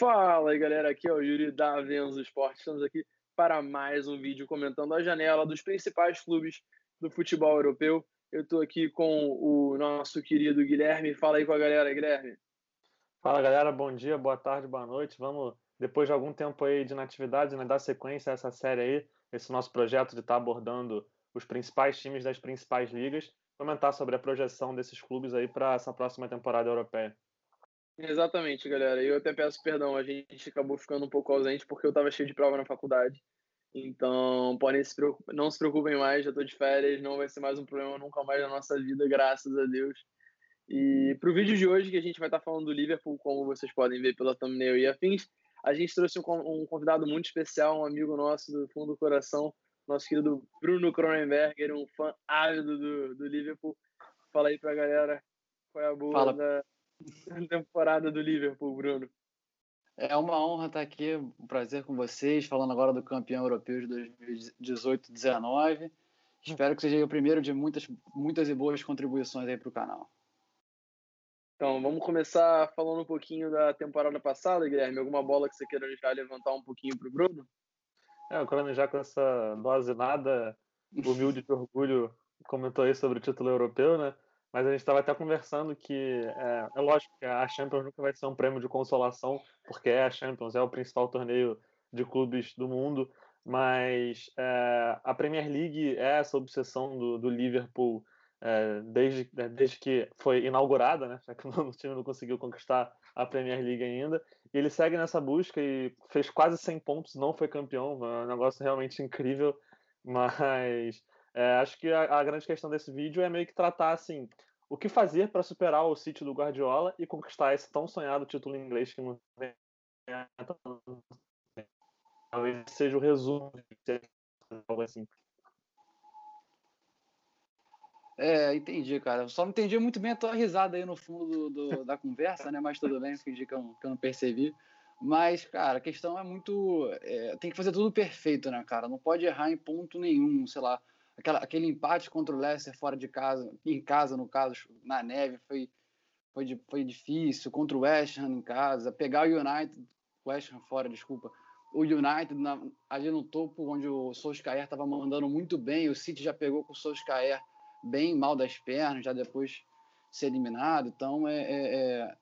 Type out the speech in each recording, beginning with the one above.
Fala aí, galera. Aqui é o Yuri da Venzo Esporte. Estamos aqui para mais um vídeo comentando a janela dos principais clubes do futebol europeu. Eu estou aqui com o nosso querido Guilherme. Fala aí com a galera, Guilherme. Fala, galera. Bom dia, boa tarde, boa noite. Vamos, depois de algum tempo aí de inatividade, né, dar sequência a essa série aí, esse nosso projeto de estar tá abordando os principais times das principais ligas, comentar sobre a projeção desses clubes aí para essa próxima temporada europeia. Exatamente, galera. Eu até peço perdão, a gente acabou ficando um pouco ausente porque eu estava cheio de prova na faculdade. Então, podem se não se preocupem mais, já estou de férias, não vai ser mais um problema nunca mais na nossa vida, graças a Deus. E para o vídeo de hoje, que a gente vai estar tá falando do Liverpool, como vocês podem ver pela thumbnail e afins, a gente trouxe um, convidado muito especial, um amigo nosso do fundo do coração, nosso querido Bruno Cronenberger, um fã ávido do, do Liverpool. Fala aí para a galera qual é a boa Fala. da temporada do Liverpool, Bruno. É uma honra estar aqui, um prazer com vocês, falando agora do campeão europeu de 2018-19. Espero que seja o primeiro de muitas, muitas e boas contribuições aí para o canal. Então, vamos começar falando um pouquinho da temporada passada, Guilherme. Alguma bola que você queira já levantar um pouquinho para o Bruno? É, o Bruno já com essa dose nada humilde de orgulho comentou aí sobre o título europeu, né? Mas a gente estava até conversando que é, é, lógico que a Champions nunca vai ser um prêmio de consolação, porque é a Champions, é o principal torneio de clubes do mundo, mas é, a Premier League é essa obsessão do, do Liverpool é, desde, é, desde que foi inaugurada, né, já que o time não conseguiu conquistar a Premier League ainda, e ele segue nessa busca e fez quase 100 pontos, não foi campeão, um negócio realmente incrível, mas é, acho que a, a, grande questão desse vídeo é meio que tratar assim o que fazer para superar o City do Guardiola e conquistar esse tão sonhado título inglês que não vem talvez seja o resumo de algo assim. É, entendi, cara. Só não entendi muito bem a tua risada aí no fundo do, do, da conversa, né? Mas tudo bem, fingi que eu, que eu não percebi. Mas, cara, a questão é muito. É, tem que fazer tudo perfeito, né, cara? Não pode errar em ponto nenhum, sei lá aquela, aquele empate contra o Leicester fora de casa, em casa, no caso, na neve, foi, foi, foi difícil. Contra o West Ham em casa, pegar o United, West Ham fora, desculpa, o United na, ali no topo, onde o Solskjaer estava mandando muito bem, o City já pegou com o Solskjaer bem mal das pernas, já depois ser eliminado. Então, é, é, é,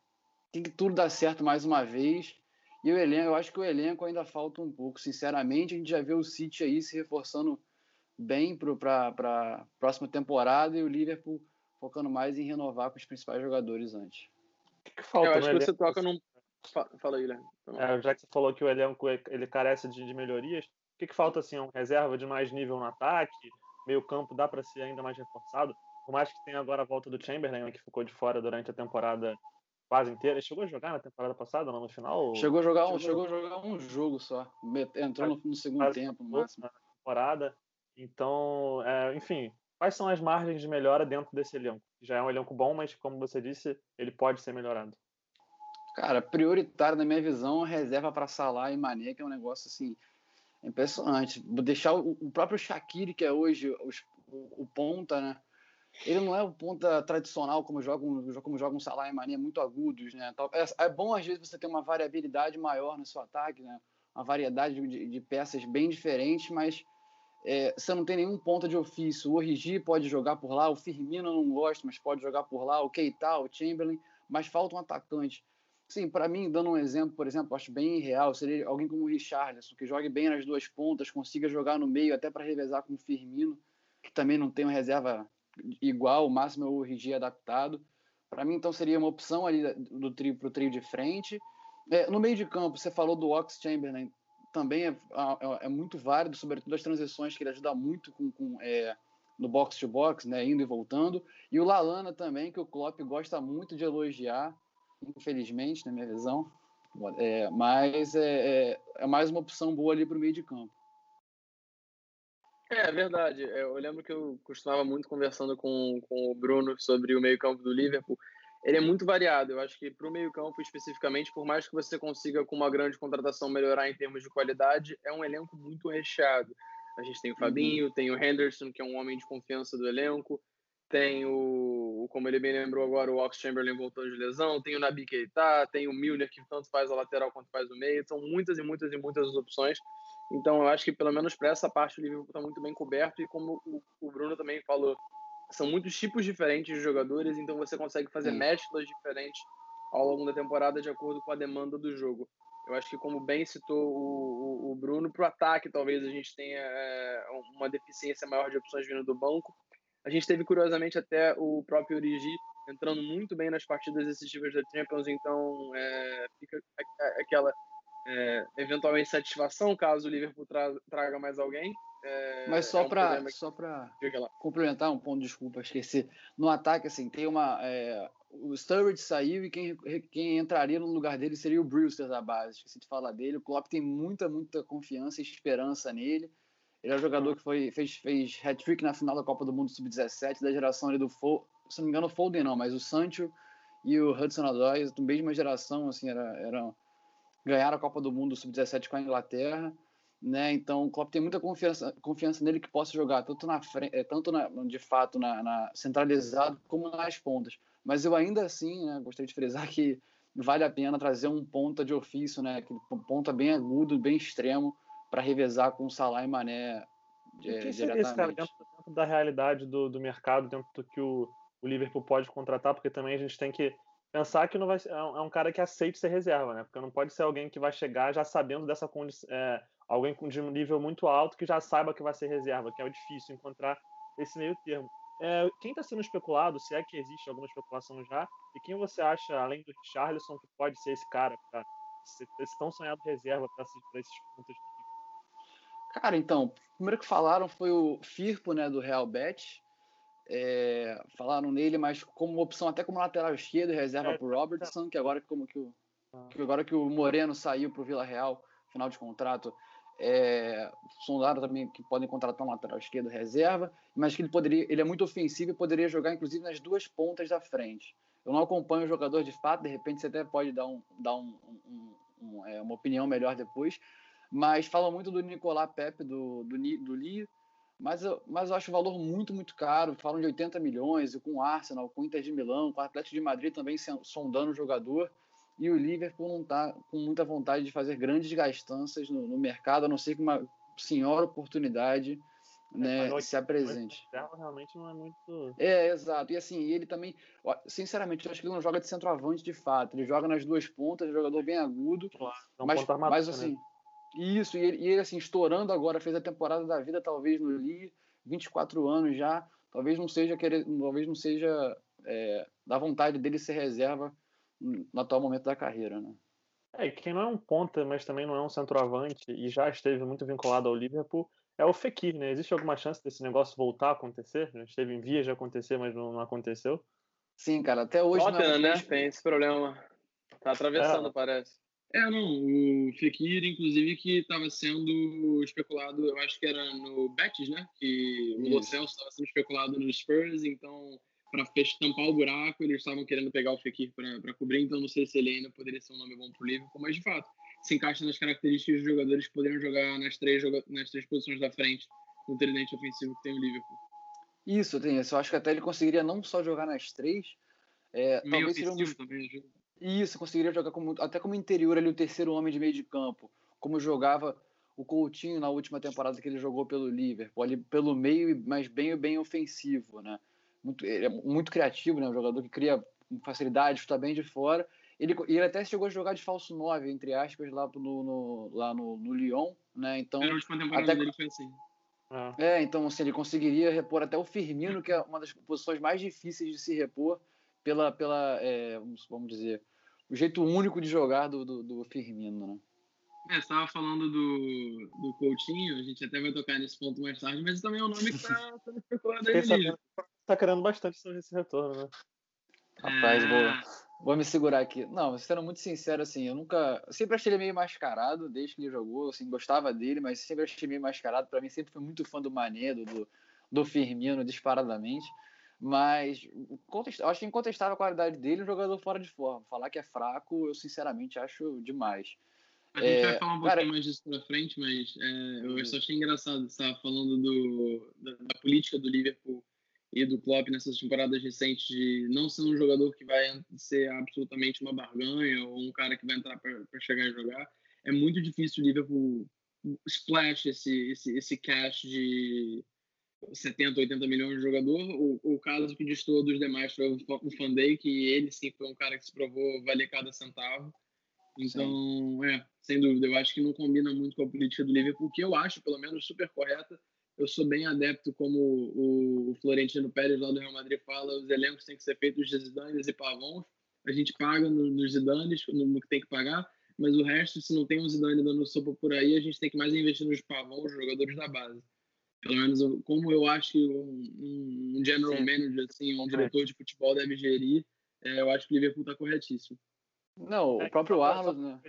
tem que tudo dar certo mais uma vez. E o elenco, eu acho que o elenco ainda falta um pouco. Sinceramente, a gente já vê o City aí se reforçando bem para a próxima temporada e o Liverpool focando mais em renovar com os principais jogadores antes. Que falta, Eu acho que você toca num. Fala aí, Guilherme. É, já que você falou que o elenco ele carece de, de melhorias, o que, que falta assim? Um reserva de mais nível no ataque? Meio campo dá para ser ainda mais reforçado? Por mais que tenha agora a volta do Chamberlain, né, que ficou de fora durante a temporada quase inteira. Ele chegou a jogar na temporada passada, não no final? Chegou a jogar, um, chegou a jogar um jogo só. Entrou no, no segundo tempo, no máximo. Na temporada. Então, é, enfim, quais são as margens de melhora dentro desse elenco? Já é um elenco bom, mas como você disse, ele pode ser melhorado. Cara, prioritário na minha visão, reserva para Salah e Mané, que é um negócio assim impressionante. Deixar o, o próprio Shaqiri, que é hoje o, o, ponta, né? Ele não é o ponta tradicional como jogam como joga um Salah e Mané muito agudos, né? É, é, bom às vezes você ter uma variabilidade maior no seu ataque, né? Uma variedade de, de peças bem diferentes, mas é, você não tem nenhum ponta de ofício. O Origi pode jogar por lá, o Firmino não gosta, mas pode jogar por lá, o Keita, o Chamberlain, mas falta um atacante. Sim, para mim, dando um exemplo, por exemplo, acho bem real, seria alguém como o Richarlison, que jogue bem nas duas pontas, consiga jogar no meio, até para revezar com o Firmino, que também não tem uma reserva igual, o máximo é o Origi adaptado. Para mim, então, seria uma opção ali do trio para o trio de frente. É, no meio de campo, você falou do Ox Chamberlain, também é, é, é, muito válido, sobretudo as transições, que ele ajuda muito com, com é, no box to box, né, indo e voltando. E o Lalana também, que o Klopp gosta muito de elogiar, infelizmente, na minha visão. É, mas é, é, é, mais uma opção boa ali para o meio de campo. É, é verdade. Eu lembro que eu costumava muito conversando com, com o Bruno sobre o meio-campo do Liverpool ele é muito variado. Eu acho que para o meio-campo especificamente, por mais que você consiga com uma grande contratação melhorar em termos de qualidade, é um elenco muito recheado. A gente tem o uhum. Fabinho, uhum. tem o Henderson, que é um homem de confiança do elenco, tem o, como ele bem lembrou agora, o Ox Chamberlain voltando de lesão, tem o Nabi Keita, tem o Milner que tanto faz a lateral quanto faz o meio, são muitas e muitas e muitas opções. Então eu acho que pelo menos para essa parte o Liverpool está muito bem coberto e como o, Bruno também falou, são muitos tipos diferentes de jogadores, então você consegue fazer Sim. mesclas diferentes ao longo da temporada de acordo com a demanda do jogo. Eu acho que como bem citou o, o Bruno, para o ataque talvez a gente tenha é, uma deficiência maior de opções vindo do banco, a gente teve, curiosamente, até o próprio Origi entrando muito bem nas partidas decisivas da Champions, então é, fica aquela é, eventualmente satisfação caso o Liverpool tra traga mais alguém. É, Mas só é um para que... só para complementar um ponto, desculpa, esqueci. No ataque, assim, tem uma. É, o Sturridge saiu e quem, quem entraria no lugar dele seria o Brewster da base. Esqueci de falar dele. O Klopp tem muita, muita confiança e esperança nele. Ele é um jogador que foi, fez, fez hat-trick na final da Copa do Mundo Sub-17, da geração ali do Foden, se não me engano, o Foden não, mas o Sancho e o Hudson Odoi, do mesma geração, assim, era, era, ganharam a Copa do Mundo Sub-17 com a Inglaterra, né? Então o Klopp tem muita confiança, confiança nele que possa jogar tanto na frente, eh, tanto na, de fato na, na, centralizado como nas pontas. Mas eu ainda assim, né, gostaria de frisar que vale a pena trazer um ponta de ofício, né? Aquele ponta bem agudo, bem extremo, para revezar com Salah e Mané é, que diretamente. Isso, cara, dentro, dentro, da realidade do, do mercado, dentro do que o, o Liverpool pode contratar, porque também a gente tem que pensar que não vai é um, é um cara que aceite ser reserva, né? Porque não pode ser alguém que vai chegar já sabendo dessa condição, é, alguém de um nível muito alto que já saiba que vai ser reserva, que é difícil encontrar esse meio termo. É, quem está sendo especulado, se é que existe alguma especulação já, e quem você acha, além do Richarlison, que pode ser esse cara, para esse tão sonhado reserva para esses, pontos Cara, então, o primeiro que falaram foi o Firpo, né, do Real Bet. É, falaram nele, mas como opção até como lateral esquerdo, reserva é, para o Robertson, que agora como que o, ah. que agora que o Moreno saiu para o Vila Real, final de contrato, é, sondaram também que podem contratar um lateral esquerdo reserva, mas que ele poderia, ele é muito ofensivo e poderia jogar inclusive nas duas pontas da frente. Eu não acompanho o jogador de fato, de repente você até pode dar, um, dar um, um, um, é, uma opinião melhor depois, mas falam muito do Nicolás Pepe, do, do, do Lille, mas eu, mas eu acho o valor muito, muito caro. Falam de 80 milhões, e com o Arsenal, com o Inter de Milão, com o Atlético de Madrid também sondando o jogador. E o Liverpool não está com muita vontade de fazer grandes gastanças no, no, mercado, a não ser que uma senhora oportunidade é, né, se apresente. Realmente não é muito. É, exato. E assim, ele também, sinceramente, eu acho que ele não joga de centroavante de fato. Ele joga nas duas pontas, é um jogador bem agudo. Claro, mas, mas né? assim, né? Isso, e ele, e ele, assim, estourando agora, fez a temporada da vida, talvez no Lee, 24 anos já, talvez não seja querer, talvez não seja é, da vontade dele ser reserva no atual momento da carreira, né? É, quem não é um ponta, mas também não é um centroavante e já esteve muito vinculado ao Liverpool, é o Fekir, né? Existe alguma chance desse negócio voltar a acontecer? Já esteve em vias de acontecer, mas não, não aconteceu? Sim, cara, até hoje. Tottenham, né? Tem esse problema. Tá atravessando, é. parece. É, não, o Fekir, inclusive, que estava sendo especulado, eu acho que era no Betis, né? Que o Lo Celso estava sendo especulado no Spurs, então, para tampar o buraco, eles estavam querendo pegar o Fekir para cobrir, então não sei se ele ainda poderia ser um nome bom para o Liverpool, mas de fato, se encaixa nas características dos jogadores que poderiam jogar nas três, nas três posições da frente, no tridente ofensivo que tem o Liverpool. Isso, tem isso. Eu acho que até ele conseguiria não só jogar nas três, é, talvez seria um também. Isso, conseguiria jogar como, até como interior ali, o terceiro homem de meio de campo, como jogava o Coutinho na última temporada que ele jogou pelo Liverpool, ali pelo meio, mas bem bem ofensivo, né? Muito, ele é muito criativo, né? Um jogador que cria facilidade, está bem de fora. Ele, ele até chegou a jogar de falso 9, entre aspas, lá no, no lá no, no Lyon, né? Então, a última temporada até, dele foi assim. É, então assim, ele conseguiria repor até o Firmino, que é uma das posições mais difíceis de se repor, pela, pela é, vamos dizer, o jeito único de jogar do, do, do Firmino, né? É, você estava falando do, do Coutinho, a gente até vai tocar nesse ponto mais tarde, mas também é um nome que está sendo especulado aí. Está querendo bastante sobre esse retorno, né? Rapaz, é... vou, vou me segurar aqui. Não, sendo muito sincero, assim, eu nunca. Eu sempre achei ele meio mascarado desde que ele jogou, assim, gostava dele, mas sempre achei meio mascarado. Para mim, sempre fui muito fã do Mané, do, do Firmino, disparadamente. Mas eu acho incontestável a qualidade dele, um jogador fora de forma. Falar que é fraco, eu sinceramente acho demais. A gente é, vai falar um pouquinho cara... mais disso pra frente, mas é, eu só achei engraçado você estava falando do, da, da, política do Liverpool e do Klopp nessas temporadas recentes de não ser um jogador que vai ser absolutamente uma barganha ou um cara que vai entrar para chegar e jogar. É muito difícil o Liverpool splash esse, esse, esse cash de 70, 80 milhões de jogador. O, o caso que distou dos demais foi o Van Dijk, e ele sim foi um cara que se provou valer cada centavo. Então, sim. é, sem dúvida, eu acho que não combina muito com a política do Liverpool, que eu acho, pelo menos, super correta. Eu sou bem adepto, como o, o Florentino Pérez lá do Real Madrid fala, os elencos têm que ser feitos de Zidanes e Pavons. A gente paga nos no Zidanes, no, no que tem que pagar, mas o resto, se não tem um Zidane dando sopa por aí, a gente tem que mais investir nos Pavons, jogadores da base. Pelo menos como eu acho que um, um general Sim. manager, assim, um diretor de futebol deve gerir, é, eu acho que o Liverpool está corretíssimo. Não, é, o próprio Arnold, né?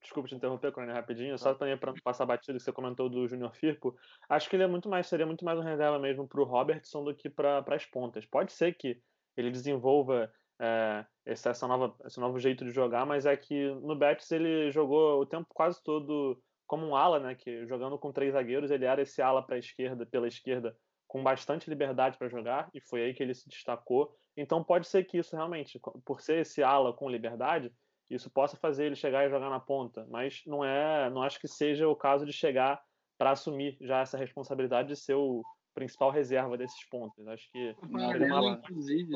Desculpa te interromper, Corine, rapidinho. Só também para passar batido que você comentou do Júnior Firpo. Acho que ele é muito mais, seria muito mais um reserva mesmo para o Robertson do que para as pontas. Pode ser que ele desenvolva é, esse, essa nova, esse novo jeito de jogar, mas é que no Betis ele jogou o tempo quase todo como um ala, né? Que jogando com três zagueiros, ele era esse ala para a esquerda, pela esquerda, com bastante liberdade para jogar, e foi aí que ele se destacou. Então pode ser que isso realmente, por ser esse ala com liberdade, isso possa fazer ele chegar e jogar na ponta, mas não é, não acho que seja o caso de chegar para assumir já essa responsabilidade de ser o principal reserva desses pontos. Acho que o paralelo, inclusive,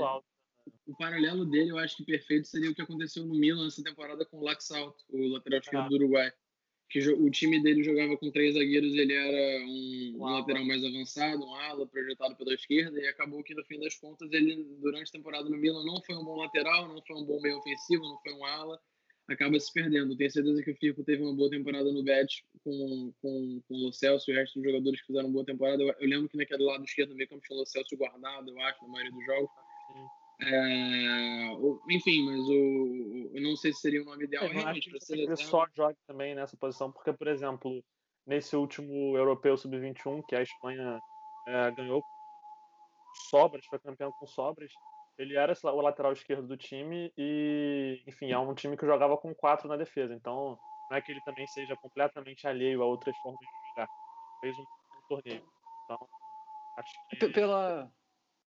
o paralelo dele, eu acho que perfeito seria o que aconteceu no Milan essa temporada com o Laxalt, o lateral esquerdo ah. do Uruguai que o time dele jogava com três zagueiros, ele era um, um, lateral mais avançado, um ala projetado pela esquerda, e acabou que no fim das contas ele, durante a temporada no Milan, não foi um bom lateral, não foi um bom meio ofensivo, não foi um ala, acaba se perdendo. Tenho certeza que o Firpo teve uma boa temporada no Betis com, com, com o Lo Celso e o resto dos jogadores que fizeram uma boa temporada. Eu, eu lembro que naquele lado esquerdo meio campo tinha o Lo Celso guardado, eu acho, na maioria dos jogos. É, enfim, mas o, eu não sei se seria o nome ideal é, realmente para ser ele só jogue também nessa posição, porque, por exemplo, nesse último europeu sub-21, que a Espanha é, ganhou sobras, foi campeão com sobras, ele era o lateral esquerdo do time e, enfim, é um time que jogava com quatro na defesa, então não é que ele também seja completamente alheio a outras formas de jogar. Fez um, um torneio. Então, acho que... Pela,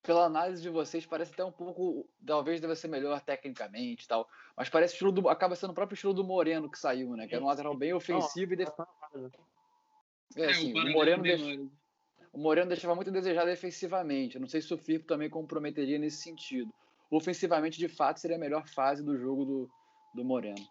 pela análise de vocês, parece até um pouco. Talvez deve ser melhor tecnicamente e tal. Mas parece estilo do, acaba sendo o próprio estilo do Moreno que saiu, né? Que era um lateral bem ofensivo Não, e. Def... É, é, assim, o, Moreno deix... o Moreno deixava muito a desejar defensivamente. Eu não sei se o Firpo também comprometeria nesse sentido. Ofensivamente, de fato, seria a melhor fase do jogo do, do Moreno.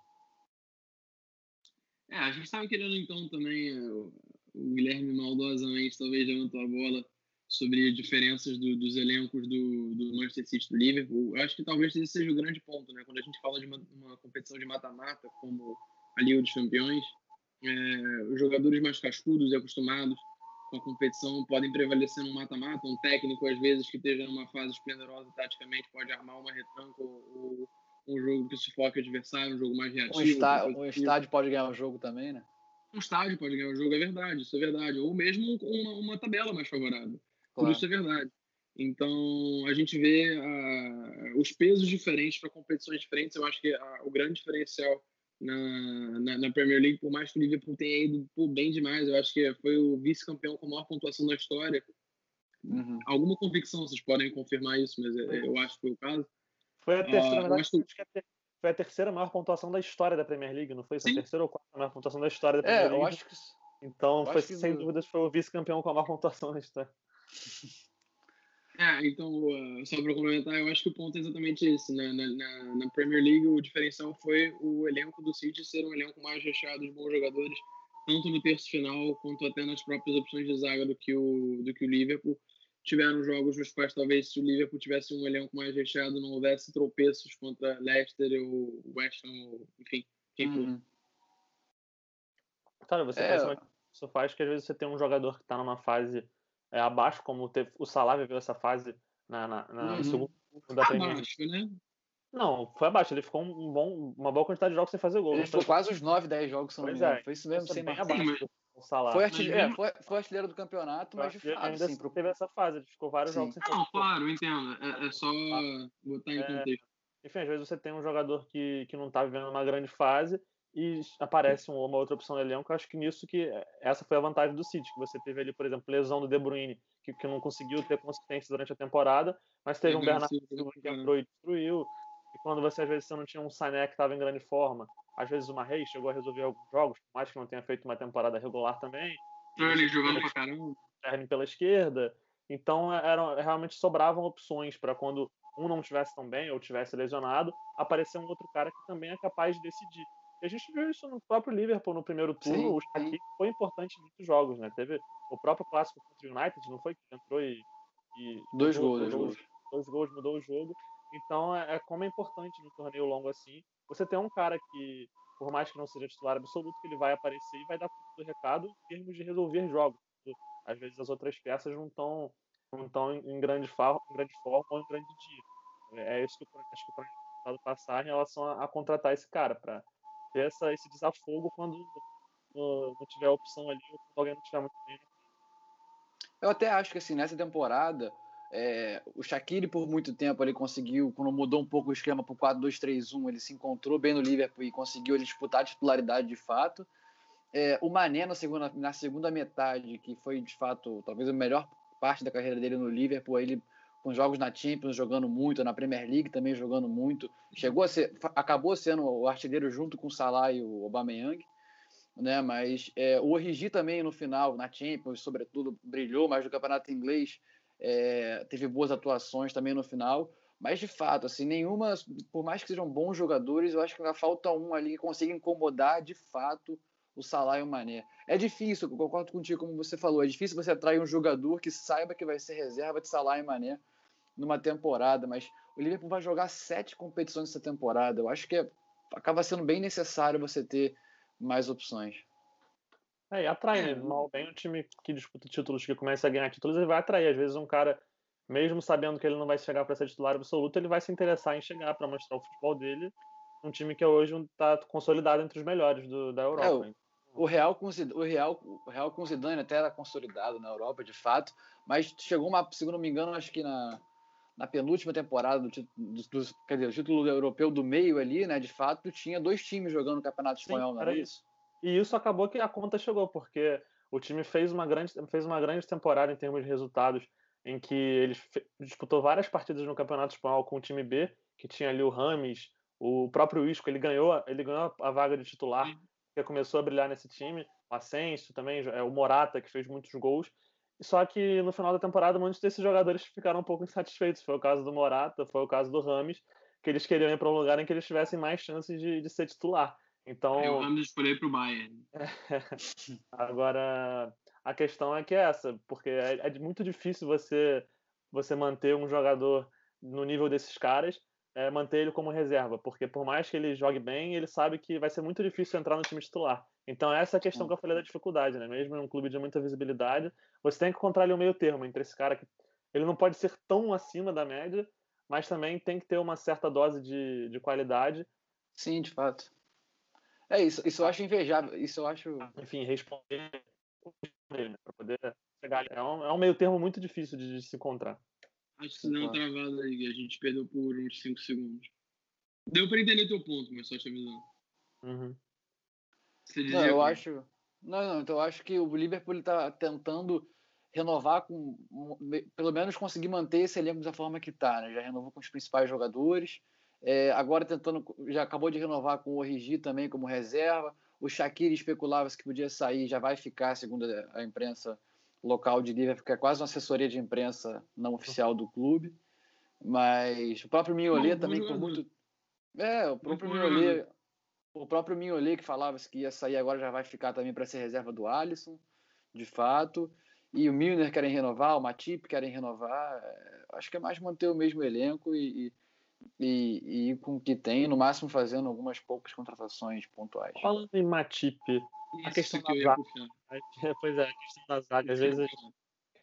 É, a gente estava querendo então também. É, o Guilherme maldosamente talvez levantou a bola sobre diferenças do, dos elencos do, do Manchester City do Liverpool. Eu acho que talvez esse seja o grande ponto, né? Quando a gente fala de uma, uma competição de mata-mata, como a Liga dos Campeões, é, os jogadores mais cascudos e acostumados com a competição podem prevalecer no mata-mata. Um técnico, às vezes, que esteja numa fase esplendorosa taticamente, pode armar uma retranca ou, ou um jogo que sufoque o adversário, um jogo mais reativo. Um, está, um estádio pode ganhar o jogo também, né? Um estádio pode ganhar o jogo, é verdade, isso é verdade. Ou mesmo uma, uma tabela mais favorável. Claro. Tudo isso é verdade. Então, a gente vê uh, os pesos diferentes para competições diferentes. Eu acho que uh, o grande diferencial na, na, na, Premier League, por mais que o Liverpool tenha ido por bem demais, eu acho que foi o vice-campeão com a maior pontuação da história. Uhum. Alguma convicção, vocês podem confirmar isso, mas é, eu acho que foi o caso. Foi a terceira, uh, verdade, que... foi a terceira maior pontuação da história da Premier League, não foi? A terceira ou quarta maior pontuação da história da é, Premier é, League. Eu acho que... Então, foi, sem dúvidas, foi o vice-campeão com a maior pontuação da história. É, então, uh, só para complementar, eu acho que o ponto é exatamente esse. Né? Na, na, na, Premier League, o diferencial foi o elenco do City ser um elenco mais recheado de bons jogadores, tanto no terço final quanto até nas próprias opções de zaga do que o, do que o Liverpool. Tiveram jogos nos quais talvez se o Liverpool tivesse um elenco mais recheado não houvesse tropeços contra Leicester ou West Ham, enfim, quem for. Uhum. Cara, você é... isso faz que às vezes você tem um jogador que está numa fase é, abaixo, como teve, o Salah viveu essa fase na, na, na uhum. segundo da Premier Abaixo, né? Não, foi abaixo. Ele ficou um bom, uma boa quantidade de jogos sem fazer gol. Ele ficou quase uns 9, 10 jogos, se não me É. Foi isso mesmo, sem Salah. Foi, artilheiro, é, foi, foi artilheiro do campeonato, mas de fato, ainda assim, pro... teve essa fase. Ele ficou vários sim. jogos sem Não, claro, entendo. É, é só botar em é, contexto. Enfim, às vezes você tem um jogador que, que não tá vivendo uma grande fase e aparece uma outra opção no elenco. Eu acho que nisso que essa foi a vantagem do City, que você teve ali, por exemplo, lesão do De Bruyne, que, que não conseguiu ter consistência durante a temporada, mas teve um Bernardo Silva que entrou e destruiu. E quando você às vezes você não tinha um Sané que estava em grande forma, às vezes uma Reis chegou a resolver alguns jogos, por mais que não tenha feito uma temporada regular também. Sterling jogando pra caramba. Pela esquerda. Então eram, realmente sobravam opções para quando um não tivesse tão bem ou tivesse lesionado, aparecer um outro cara que também é capaz de decidir. E a gente viu isso no próprio Liverpool no primeiro turno. Sim, o Shaqiri foi importante em muitos jogos, né? Teve o próprio clássico contra o United, não foi que entrou e. e dois gols, dois gols. Dois gols mudou o jogo. Então é, é como é importante no torneio longo assim. Você tem um cara que, por mais que não seja titular absoluto, que ele vai aparecer e vai dar o recado em termos de resolver jogos. Às vezes as outras peças não estão não estão em grande, em grande forma ou em grande dia. É isso que eu acho que o Flamengo passar em relação a, a contratar esse cara para ter essa, esse desafogo quando não, tiver opção ali ou quando alguém não tiver muito bem. Eu até acho que assim, nessa temporada, é, o Shaqiri por muito tempo ele conseguiu, quando mudou um pouco o esquema para o 4-2-3-1, ele se encontrou bem no Liverpool e conseguiu ele disputar a titularidade de fato. É, o Mané na segunda, na segunda metade, que foi de fato talvez a melhor parte da carreira dele no Liverpool, ele com jogos na Champions jogando muito, na Premier League também jogando muito. Chegou a ser, acabou sendo o artilheiro junto com o Salah e o Aubameyang, né? Mas é, o Origi também no final, na Champions, sobretudo, brilhou, mas no Campeonato Inglês é, teve boas atuações também no final. Mas de fato, assim, nenhuma, por mais que sejam bons jogadores, eu acho que ainda falta um ali que consiga incomodar de fato o Salah e o Mané. É difícil, concordo contigo, como você falou, é difícil você atrair um jogador que saiba que vai ser reserva de Salah e Mané numa temporada, mas o Liverpool vai jogar sete competições essa temporada. Eu acho que é, acaba sendo bem necessário você ter mais opções. É, e atrai, né? Mal bem um time que disputa títulos, que começa a ganhar títulos, ele vai atrair. Às vezes um cara, mesmo sabendo que ele não vai chegar para ser titular absoluto, ele vai se interessar em chegar para mostrar o futebol dele. Um time que hoje está consolidado entre os melhores do, da Europa. É, o Real com o Real, o Real com Zidane até era consolidado na Europa, de fato, mas chegou uma, se não me engano, acho que na na penúltima temporada do, do, do, quer dizer, o título europeu do meio ali, né? De fato, tinha dois times jogando no Campeonato Espanhol, Sim, não era isso? E isso acabou que a conta chegou, porque o time fez uma grande, fez uma grande temporada em termos de resultados, em que ele disputou várias partidas no Campeonato Espanhol com o time B, que tinha ali o Rames, o próprio Isco, ele ganhou, ele ganhou a vaga de titular, que começou a brilhar nesse time, o Asensio também, é, o Morata, que fez muitos gols, só que no final da temporada, muitos desses jogadores ficaram um pouco insatisfeitos. Foi o caso do Morata, foi o caso do Rames, que eles queriam ir para um lugar em que eles tivessem mais chances de, de ser titular. Então. É, o Rames escolheu para o Bayern. Agora, a questão é que é essa, porque é, é, muito difícil você, você manter um jogador no nível desses caras, é, manter ele como reserva, porque por mais que ele jogue bem, ele sabe que vai ser muito difícil entrar no time titular. Então, essa é a questão que eu falei da dificuldade, né? Mesmo em um clube de muita visibilidade, você tem que encontrar ali o meio termo entre esse cara que ele não pode ser tão acima da média, mas também tem que ter uma certa dose de, de qualidade. Sim, de fato. É isso, isso eu acho invejável, isso eu acho... Enfim, responder né? para poder chegar ali. É um, é um meio termo muito difícil de, de se encontrar. Acho que uma travada aí, a gente perdeu por uns 5 segundos. Deu para entender teu ponto, mas só te avisando. Uhum. Você dizia não, eu acho. Não, não, então eu acho que o Liverpool está tentando renovar com. Pelo menos conseguir manter esse elenco da forma que está, né? Já renovou com os principais jogadores. É, agora tentando. Já acabou de renovar com o Origi também como reserva. O Shaqiri especulava que podia sair, já vai ficar, segundo a imprensa local de Liverpool, ficar quase uma assessoria de imprensa não oficial do clube. Mas o próprio Mignolet também, por muito. É, o próprio Mignolet o próprio Mignolet que falava que ia sair agora já vai ficar também para ser reserva do Alisson, de fato. E o Milner querem renovar, o Matip querem renovar. É, acho que é mais manter o mesmo elenco e, e, e ir com o que tem, no máximo fazendo algumas poucas contratações pontuais. Falando em Matip, a questão da zaga. Pois é, a questão da zaga. Às vezes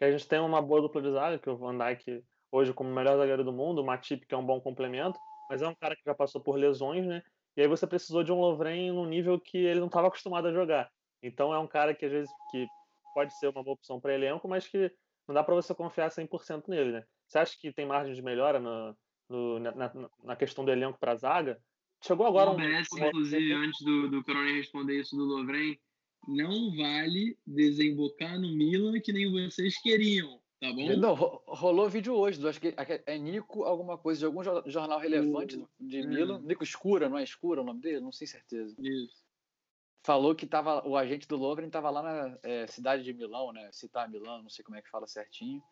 a gente tem uma boa dupla de zaga, que o Van Dijk hoje como o melhor zagueiro do mundo, o Matip que é um bom complemento, mas é um cara que já passou por lesões, né? E aí você precisou de um Lovren num nível que ele não estava acostumado a jogar. Então é um cara que às vezes que pode ser uma boa opção para elenco, mas que não dá para você confiar 100% nele, né? Você acha que tem margem de melhora no, no, na, na, questão do elenco para a zaga? Chegou agora o um. OBS, inclusive, antes do, do Coronel responder isso do Lovren, não vale desembocar no Milan que nem vocês queriam, tá bom? Não, ro- rolou vídeo hoje, acho que é Nico alguma coisa, de algum jo- jornal relevante de é. Milan. Nico Escura, não é Escura o nome dele? Não sei certeza. Isso. Falou que tava, o agente do Lovren estava lá na é, cidade de Milão, né? Citar Milão, não sei como é que fala certinho.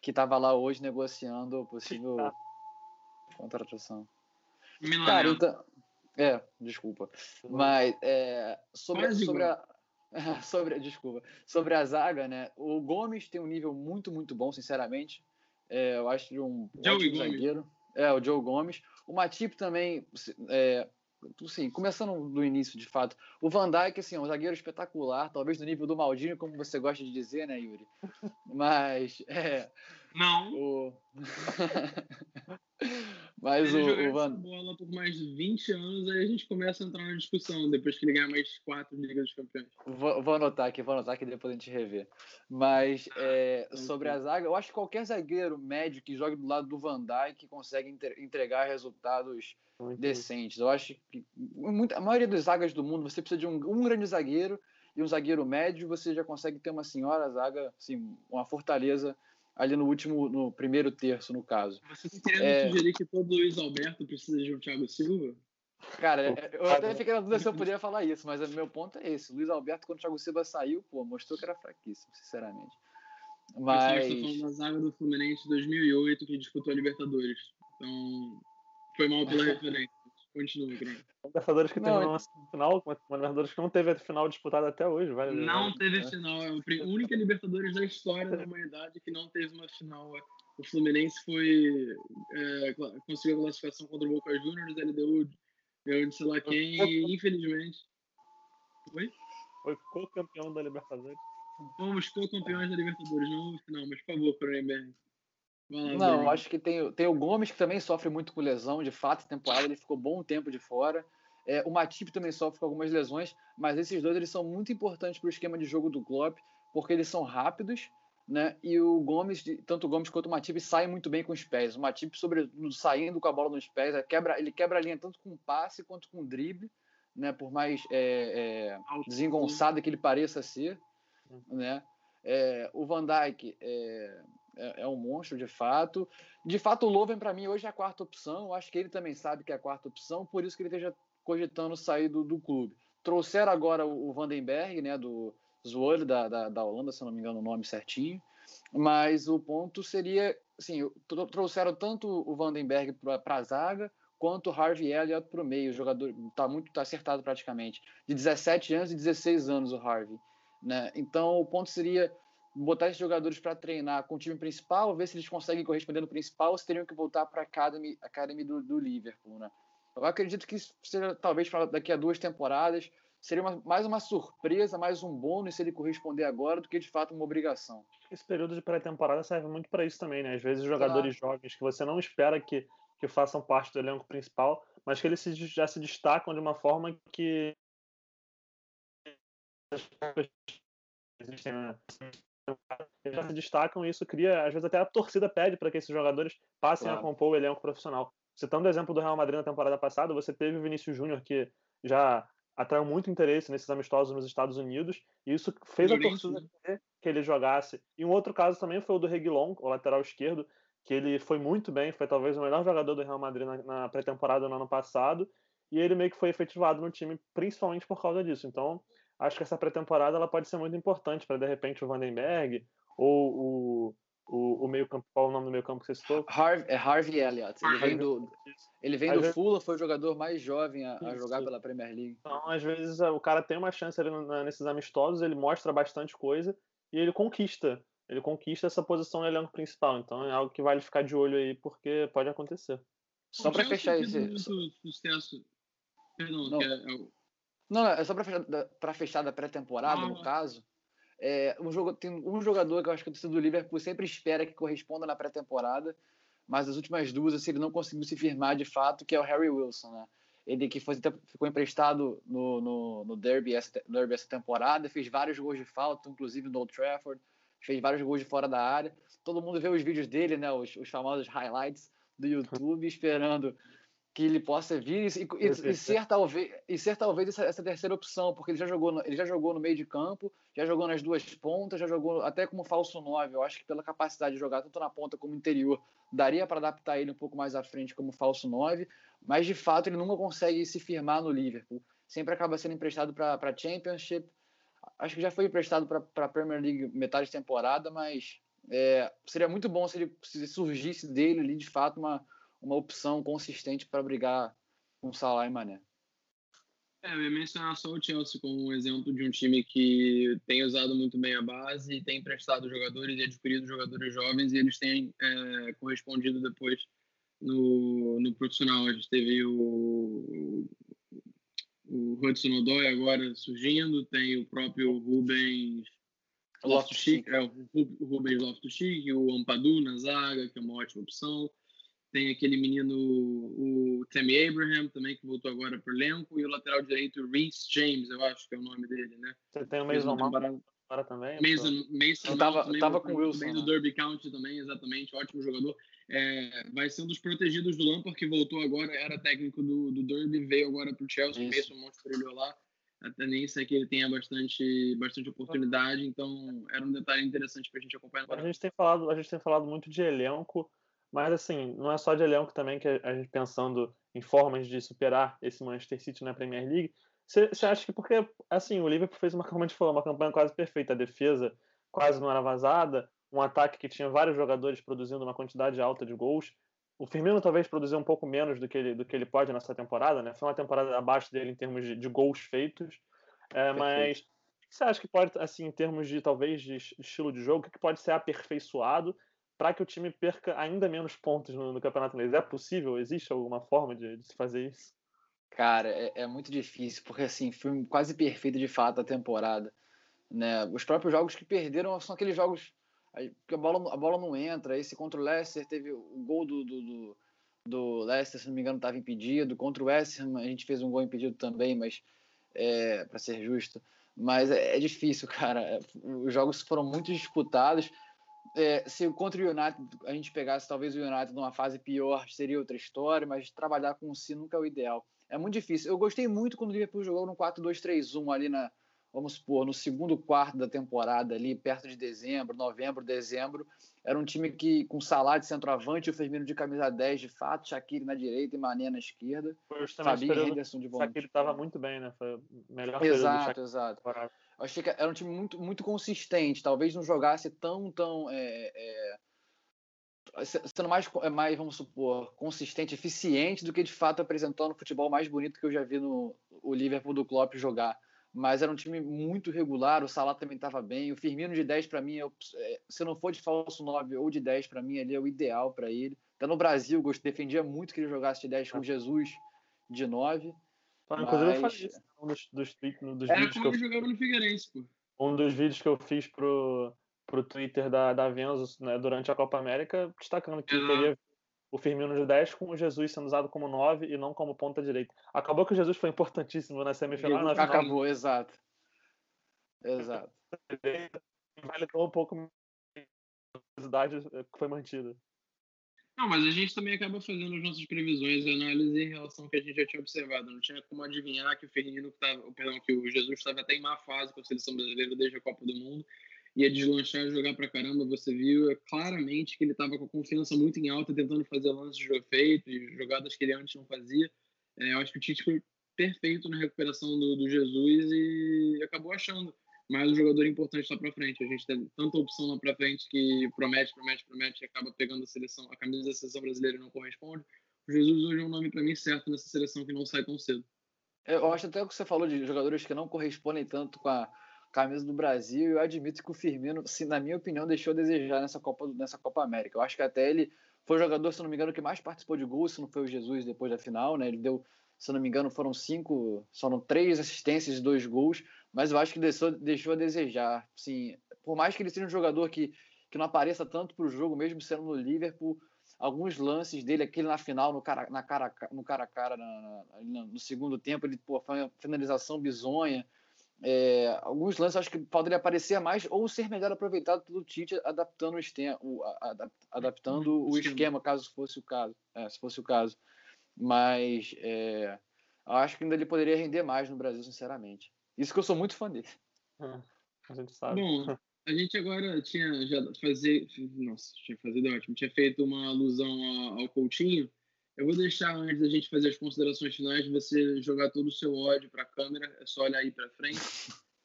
Que estava lá hoje negociando possível contratação. Milan. Cara, então. É, desculpa. Mas é, sobre, sobre a. Sobre, desculpa. Sobre a zaga, né? O Gomes tem um nível muito, muito bom, sinceramente. É, eu acho ele um Joey zagueiro. É, o Joe Gomes. O Matip também, é, assim, começando do início, de fato. O Van Dijk, assim, é um zagueiro espetacular, talvez no nível do Maldini, como você gosta de dizer, né, Yuri? Mas, é, Não. o... Mas Se o, ele jogar o essa Van... bola por mais de 20 anos, aí a gente começa a entrar na discussão, depois que ele ganhar mais quatro Ligas dos Campeões. Vou, vou anotar aqui, vou anotar aqui depois a gente rever. Mas é, sobre a zaga, eu acho que qualquer zagueiro médio que jogue do lado do Van Dijk consegue entre- entregar resultados Muito decentes. Eu acho que muita, a maioria das zagas do mundo você precisa de um, um grande zagueiro e um zagueiro médio, você já consegue ter uma senhora zaga, assim, uma fortaleza ali no último, no primeiro terço, no caso. Você tá querendo É. sugerir que todo Luiz Alberto precisa de um Thiago Silva? Cara, Pô, eu até fiquei na dúvida se eu podia falar isso, mas o meu ponto é esse. Luiz Alberto, quando o Thiago Silva saiu, pô, mostrou que era fraquíssimo, sinceramente. Mas... Eu estou falando da zaga do Fluminense de 2008 que disputou a Libertadores. Então, foi mal pela referência. Continua, Grêmio. Libertadores que Não, terminou é- uma semifinal, uma uma Libertadores que não teve a final disputada até hoje, vale lembrar. Não teve É. final. É a única Libertadores da história da humanidade que não teve uma final. O Fluminense foi é, conseguiu a classificação contra o Boca Juniors, ele deu, deu de sei lá quem, e infelizmente. Oi? Foi co-campeão da Libertadores. Fomos co-campeões da Libertadores, não houve final, mas por favor. Vai lá, Não, acho que tem, o- tem o Gomes que também sofre muito com lesão, de fato, temporada ele ficou bom tempo de fora. É, o Matip também sofre com algumas lesões, mas esses dois eles são muito importantes para o esquema de jogo do Klopp, porque eles são rápidos, né? E o Gomes, tanto o Gomes quanto o Matip saem muito bem com os pés. O Matip sobre saindo com a bola nos pés, é, quebra, ele quebra a linha tanto com passe quanto com drible, né? Por mais é, é, desengonçado que ele pareça ser, né? É, o Van Dijk é, é, um monstro de fato. De fato, o Loven para mim hoje é a quarta opção. Eu acho que ele também sabe que é a quarta opção, por isso que ele esteja cogitando sair do, do clube. Trouxeram agora o, o Vandenberg, né, do Zwolle da, da, da Holanda, se não me engano o nome certinho. Mas o ponto seria, assim, tro- trouxeram tanto o Vandenberg para a zaga quanto o Harvey Elliott para o meio. O jogador está muito tá acertado praticamente. De 17 anos e 16 anos o Harvey. Né? Então o ponto seria botar esses jogadores para treinar com o time principal, ver se eles conseguem corresponder no principal, ou se teriam que voltar para a Academy, Academy do, do Liverpool. Né? Eu acredito que isso seja, talvez, pra daqui a duas temporadas, seria uma- mais uma surpresa, mais um bônus se ele corresponder agora, do que de fato uma obrigação. Esse período de pré-temporada serve muito para isso também, né? Às vezes jogadores jovens que você não espera que, que façam parte do elenco principal, mas que eles se- já se destacam de uma forma que existem, né? Já se destacam e isso cria, às vezes até a torcida pede para que esses jogadores passem Claro. a compor o elenco profissional. Citando o exemplo do Real Madrid na temporada passada, você teve o Vinícius Júnior que já atraiu muito interesse nesses amistosos nos Estados Unidos e isso fez a torcida que ele jogasse. E um outro caso também foi o do Reguilon, o lateral esquerdo, que ele foi muito bem, foi talvez o melhor jogador do Real Madrid na, na pré-temporada no ano passado, e ele meio que foi efetivado no time principalmente por causa disso. Então, acho que essa pré-temporada ela pode ser muito importante para de repente o Vandenberg ou o, o, o meio-campo, qual é o nome do meio-campo que você citou? Harvey, é Harvey Elliott. Ele vem do, ele vem Às do vezes- Fulham, foi o jogador mais jovem a, a jogar pela Premier League. Então, às vezes, o cara tem uma chance ali nesses amistosos, ele mostra bastante coisa e ele conquista. Ele conquista essa posição no elenco principal. Então é algo que vale ficar de olho aí, porque pode acontecer. Só para fechar esse. muito sucesso. Perdão, Não. que é, é o- Não, é só para fechar, pra fechar da pré-temporada, Ah. no caso. É, um jogo, tem um jogador que eu acho que o torcedor do Liverpool sempre espera que corresponda na pré-temporada, mas as últimas duas assim, ele não conseguiu se firmar de fato, que é o Harry Wilson, né? Ele que foi, ficou emprestado no, no, no, derby essa, Derby essa temporada, fez vários gols de falta, inclusive no Old Trafford, fez vários gols de fora da área. Todo mundo vê os vídeos dele, né? Os, os famosos highlights do YouTube, esperando que ele possa vir e, e, e ser talvez e ser talvez essa, essa, terceira opção, porque ele já jogou no, ele já jogou no meio de campo, já jogou nas duas pontas, já jogou até como falso 9. Eu acho que pela capacidade de jogar tanto na ponta como no interior, daria para adaptar ele um pouco mais à frente como falso 9, mas de fato ele nunca consegue se firmar no Liverpool. Sempre acaba sendo emprestado para a Championship. Acho que já foi emprestado para a Premier League metade de temporada, mas é, seria muito bom se ele se surgisse dele ali de fato uma uma opção consistente para brigar com Salah e Mané. É, eu ia mencionar só o Chelsea como um exemplo de um time que tem usado muito bem a base, tem emprestado jogadores e adquirido jogadores jovens e eles têm é, correspondido depois no, no profissional. A gente teve o, o Hudson Odoi agora surgindo, tem o próprio Rubens Loftus-Cheek, é, o Rubens Loftus-Cheek, o Ampadu na zaga, que é uma ótima opção. Tem aquele menino, o Tammy Abraham, também, que voltou agora para o elenco. E o lateral direito, Reece James, eu acho que é o nome dele, né? Você tem o Mason Mount agora também? Mason, Mason tava, Mount tava com o Wilson. do né? Derby County também, exatamente. Ótimo jogador. É, vai ser um dos protegidos do Lampard, que voltou agora, era técnico do, do Derby, veio agora para o Chelsea. Isso. Mason Mount brilhou lá. A tendência é que ele tenha bastante, bastante oportunidade, então era um detalhe interessante para a gente acompanhar. A gente tem falado, a gente tem falado muito de elenco, mas assim, não é só de elenco também que a gente pensando em formas de superar esse Manchester City na Premier League. Você acha que porque assim, o Liverpool fez uma, como a gente falou, uma campanha quase perfeita, a defesa quase não era vazada, um ataque que tinha vários jogadores produzindo uma quantidade alta de gols. O Firmino talvez produziu um pouco menos do que ele, do que ele pode nessa temporada, né? Foi uma temporada abaixo dele em termos de, de gols feitos. É, mas o que você acha que pode, assim, em termos de talvez de estilo de jogo, o que pode ser aperfeiçoado para que o time perca ainda menos pontos no, no, campeonato inglês. É possível? Existe alguma forma de, de se fazer isso? Cara, é, é, muito difícil, porque assim, foi quase perfeito de fato a temporada. Né? Os próprios jogos que perderam são aqueles jogos que a bola, a bola não entra. Esse contra o Leicester teve o gol do, do, do, do Leicester, se não me engano, estava impedido. Contra o West Ham, a gente fez um gol impedido também, mas é, para ser justo. Mas é, é difícil, cara. É, os jogos foram muito disputados é, se contra o United a gente pegasse talvez o United numa fase pior, seria outra história, mas trabalhar com o si nunca é o ideal. É muito difícil. Eu gostei muito quando o Liverpool jogou no 4-2-3-1 ali na, vamos supor, no segundo quarto da temporada ali, perto de dezembro, novembro, dezembro. Era um time que com Salah de centroavante, o Firmino de camisa 10 de fato, Shaqiri na direita e Mané na esquerda. Fabinho e Henderson de volante. Shaqiri estava muito bem, né? Foi melhor Exato, exato. Eu achei que era um time muito, muito consistente. Talvez não jogasse tão, tão. É, é, sendo mais, é mais, vamos supor, consistente, eficiente do que de fato apresentando o futebol mais bonito que eu já vi no o Liverpool do Klopp jogar. Mas era um time muito regular, o Salah também estava bem. O Firmino de 10 para mim, é, se não for de falso 9 ou de 10 para mim, ele é o ideal para ele. Até no Brasil, eu defendia muito que ele jogasse de 10 com Jesus de 9. Inclusive, eu falei isso um dos, dos, dos Era vídeos como que eu, jogava no Figueirense, pô. Um dos vídeos que eu fiz pro, pro Twitter da, da Venzo né, durante a Copa América, destacando que uhum. queria o Firmino de 10 com o Jesus sendo usado como 9 e não como ponta direita. Acabou que o Jesus foi importantíssimo na semifinal. Na final, Acabou, exato. Exato. Validou um pouco a curiosidade que foi mantida. Não, mas a gente também acaba fazendo as nossas previsões e análise em relação ao que a gente já tinha observado. Não tinha como adivinhar que o Firmino, tava, perdão, que o Jesus estava até em má fase com a seleção brasileira desde a Copa do Mundo, ia deslanchar jogar pra caramba. Você viu é, claramente que ele estava com a confiança muito em alta, tentando fazer lances de efeito e jogadas que ele antes não fazia. É, eu acho que o Tite foi perfeito na recuperação do, do Jesus e acabou achando mas o jogador importante está para frente. A gente tem tanta opção lá para frente que promete, promete, promete e acaba pegando a seleção, a camisa da seleção brasileira não corresponde. O Jesus hoje é um nome para mim certo nessa seleção que não sai tão cedo. Eu acho até que você falou de jogadores que não correspondem tanto com a camisa do Brasil. Eu admito que o Firmino, se, na minha opinião, deixou a desejar nessa Copa, nessa Copa América. Eu acho que até ele foi o jogador, se não me engano, que mais participou de gols, se não foi o Jesus depois da final, né? Ele deu, se não me engano, foram cinco, foram três assistências e dois gols mas eu acho que deixou, deixou a desejar. Sim, por mais que ele seja um jogador que, que não apareça tanto para o jogo, mesmo sendo no Liverpool, alguns lances dele, aquele na final, no cara, na cara, no cara a cara, na, na, no segundo tempo, ele pô, foi uma finalização bizonha. É, alguns lances acho que poderia aparecer mais ou ser melhor aproveitado pelo Tite adaptando o, estem, o a, adaptando o esquema, caso fosse o caso. É, se fosse o caso. Mas é, eu acho que ainda ele poderia render mais no Brasil, sinceramente. Isso que eu sou muito fã dele. É, a gente sabe. Bom, a gente agora tinha já fazer, nossa, tinha fazer ótimo, tinha feito uma alusão ao, ao Coutinho. Eu vou deixar antes da gente fazer as considerações finais, você jogar todo o seu ódio para a câmera, é só olhar aí para frente.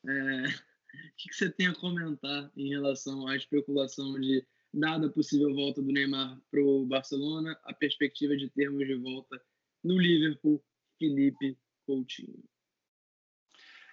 É, o que, que você tem a comentar em relação à especulação de, dada a possível volta do Neymar para o Barcelona, a perspectiva de termos de volta no Liverpool, Felipe Coutinho?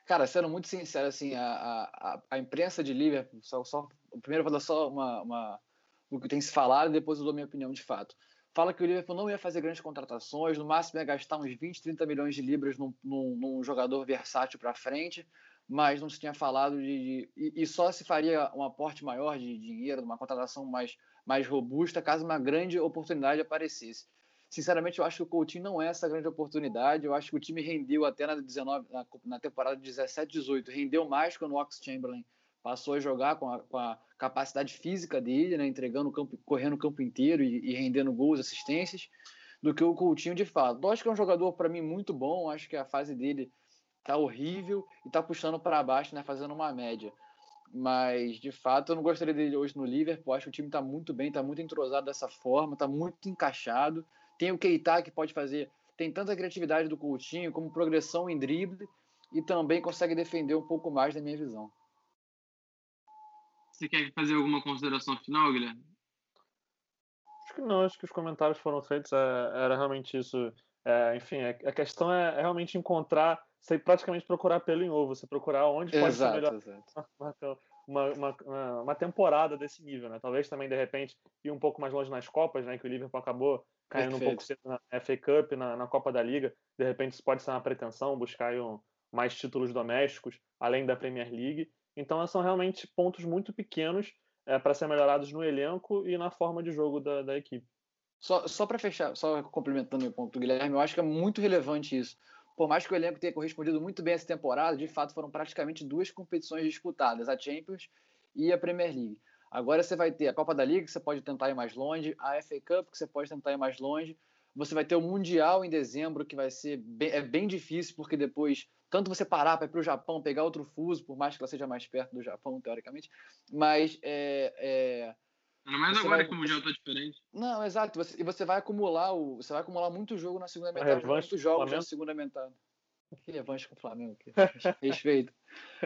Cara, sendo muito sincero, assim, a, a, a imprensa de Liverpool, só, só, primeiro vou dar só uma, uma, o que tem se falado e depois eu dou minha opinião de fato. Fala que o Liverpool não ia fazer grandes contratações, no máximo ia gastar uns 20, 30 milhões de libras num, num, num jogador versátil para frente, mas não se tinha falado de. de e, só se faria um aporte maior de dinheiro, uma contratação mais, mais robusta, caso uma grande oportunidade aparecesse. Sinceramente, eu acho que o Coutinho não é essa grande oportunidade. Eu acho que o time rendeu até na, 19, na, na temporada 17-18, rendeu mais quando o Ox Chamberlain passou a jogar com a, com a capacidade física dele, né, entregando o campo, correndo o campo inteiro e, e rendendo gols, assistências, do que o Coutinho de fato. Eu acho que é um jogador para mim muito bom. Acho que a fase dele tá horrível e tá puxando para baixo, né, fazendo uma média. Mas, de fato, eu não gostaria dele hoje no Liverpool. Acho que o time está muito bem, está muito entrosado dessa forma, está muito encaixado. Tem o Keita que pode fazer, tem tanta criatividade do Coutinho como progressão em drible e também consegue defender um pouco mais na minha visão. Você quer fazer alguma consideração final, Guilherme? Acho que não, acho que os comentários foram feitos, é, era realmente isso. É, enfim, a, a questão é, é, realmente encontrar, você praticamente procurar pelo em ovo, você procurar onde pode exato, ser melhor exato. Uma, uma, uma, uma, temporada desse nível, né? Talvez também, de repente, ir um pouco mais longe nas Copas, né? Que o Liverpool acabou caindo Perfeito. um pouco cedo na FA Cup, na, na, Copa da Liga. De repente, isso pode ser uma pretensão, buscar um, mais títulos domésticos, além da Premier League. Então, são realmente pontos muito pequenos é, para ser melhorados no elenco e na forma de jogo da, da equipe. Só, só para fechar, só complementando o ponto do Guilherme, eu acho que é muito relevante isso. Por mais que o elenco tenha correspondido muito bem essa temporada, de fato foram praticamente duas competições disputadas, a Champions e a Premier League. Agora você vai ter a Copa da Liga, que você pode tentar ir mais longe, a FA Cup, que você pode tentar ir mais longe. Você vai ter o Mundial em dezembro, que vai ser bem, é bem difícil, porque depois, tanto você parar para ir para o Japão, pegar outro fuso, por mais que ela seja mais perto do Japão, teoricamente, mas é, é Ainda mais agora vai... que o Mundial tá diferente. Não, exato. Você, e você vai acumular o. Você vai acumular muito jogo na segunda metade, muitos jogos na segunda metade. Que revanche com o Flamengo, que respeito.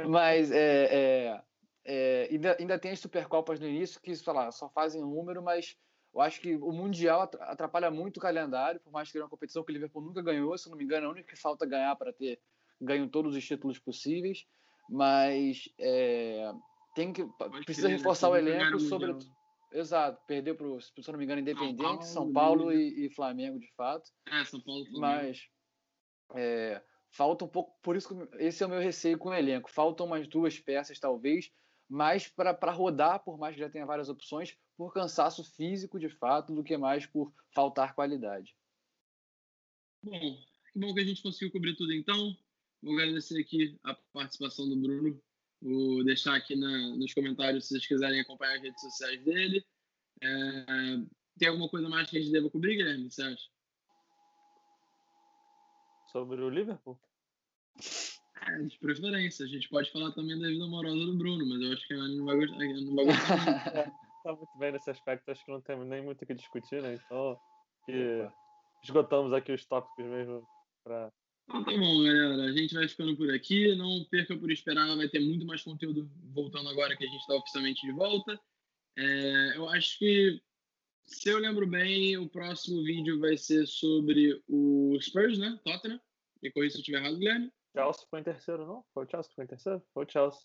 Mas é, é, é, ainda, ainda tem as Supercopas no início que sei lá, só fazem número, mas eu acho que o Mundial atrapalha muito o calendário, por mais que seja uma competição que o Liverpool nunca ganhou, se não me engano, é a única que falta ganhar para ter ganho todos os títulos possíveis. Mas é, tem que precisa reforçar o elenco sobre Exato, perdeu para, se não me engano, Independente, São Paulo, São Paulo e, e, Flamengo, de fato. É, São Paulo Flamengo. Mas é, falta um pouco, por isso que esse é o meu receio com o elenco. Faltam umas duas peças, talvez, mais para rodar, por mais que já tenha várias opções, por cansaço físico, de fato, do que mais por faltar qualidade. Bom, que bom que a gente conseguiu cobrir tudo então. Vou agradecer aqui a participação do Bruno Vou deixar aqui na, nos comentários se vocês quiserem acompanhar as redes sociais dele. É, tem alguma coisa mais que a gente deva cobrir, Guilherme? Você acha? Sobre o Liverpool? É, de preferência. A gente pode falar também da vida amorosa do Bruno, mas eu acho que a não vai gostar. Não vai gostar tá muito bem nesse aspecto, acho que não temos nem muito o que discutir, né? Então, que esgotamos aqui os tópicos mesmo para então tá bom, galera. A gente vai ficando por aqui. Não perca por esperar, vai ter muito mais conteúdo voltando agora que a gente está oficialmente de volta. É, eu acho que, se eu lembro bem, o próximo vídeo vai ser sobre o Spurs, né? Tottenham. Me corrija se eu estiver errado, Guilherme. Chelsea foi em terceiro, não? Foi o Chelsea que foi em terceiro? Foi o Chelsea.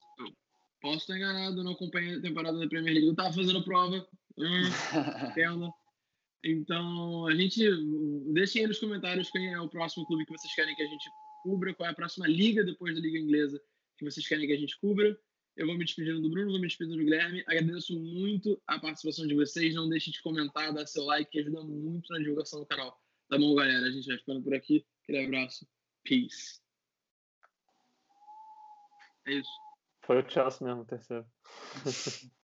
Posso estar enganado, não acompanhei a temporada da Premier League. Eu tava fazendo prova. Hum. Então, a gente. Deixem aí nos comentários quem é o próximo clube que vocês querem que a gente cubra, qual é a próxima liga depois da Liga Inglesa que vocês querem que a gente cubra. Eu vou me despedindo do Bruno, vou me despedindo do Guilherme. Agradeço muito a participação de vocês. Não deixe de comentar, dar seu like, que ajuda muito na divulgação do canal. Tá bom, galera? A gente vai ficando por aqui. Aquele abraço. Peace. É isso. Foi o Chelsea mesmo, terceiro.